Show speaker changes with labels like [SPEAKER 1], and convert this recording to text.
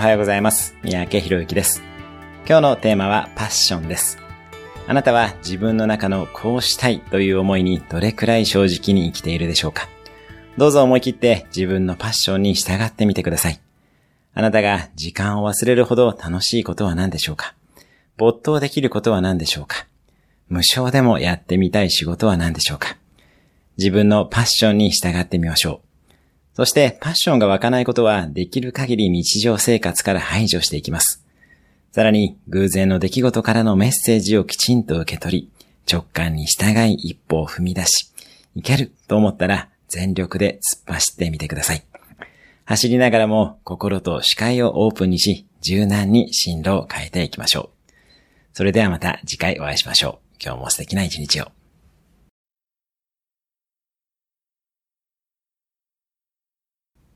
[SPEAKER 1] おはようございます。三宅博之です。今日のテーマはパッションです。あなたは自分の中のこうしたいという思いにどれくらい正直に生きているでしょうか？どうぞ思い切って自分のパッションに従ってみてください。あなたが時間を忘れるほど楽しいことは何でしょうか？没頭できることは何でしょうか？無償でもやってみたい仕事は何でしょうか？自分のパッションに従ってみましょう。そして、パッションが湧かないことは、できる限り日常生活から排除していきます。さらに、偶然の出来事からのメッセージをきちんと受け取り、直感に従い一歩を踏み出し、いけると思ったら、全力で突っ走ってみてください。走りながらも、心と視界をオープンにし、柔軟に進路を変えていきましょう。それではまた次回お会いしましょう。今日も素敵な一日を。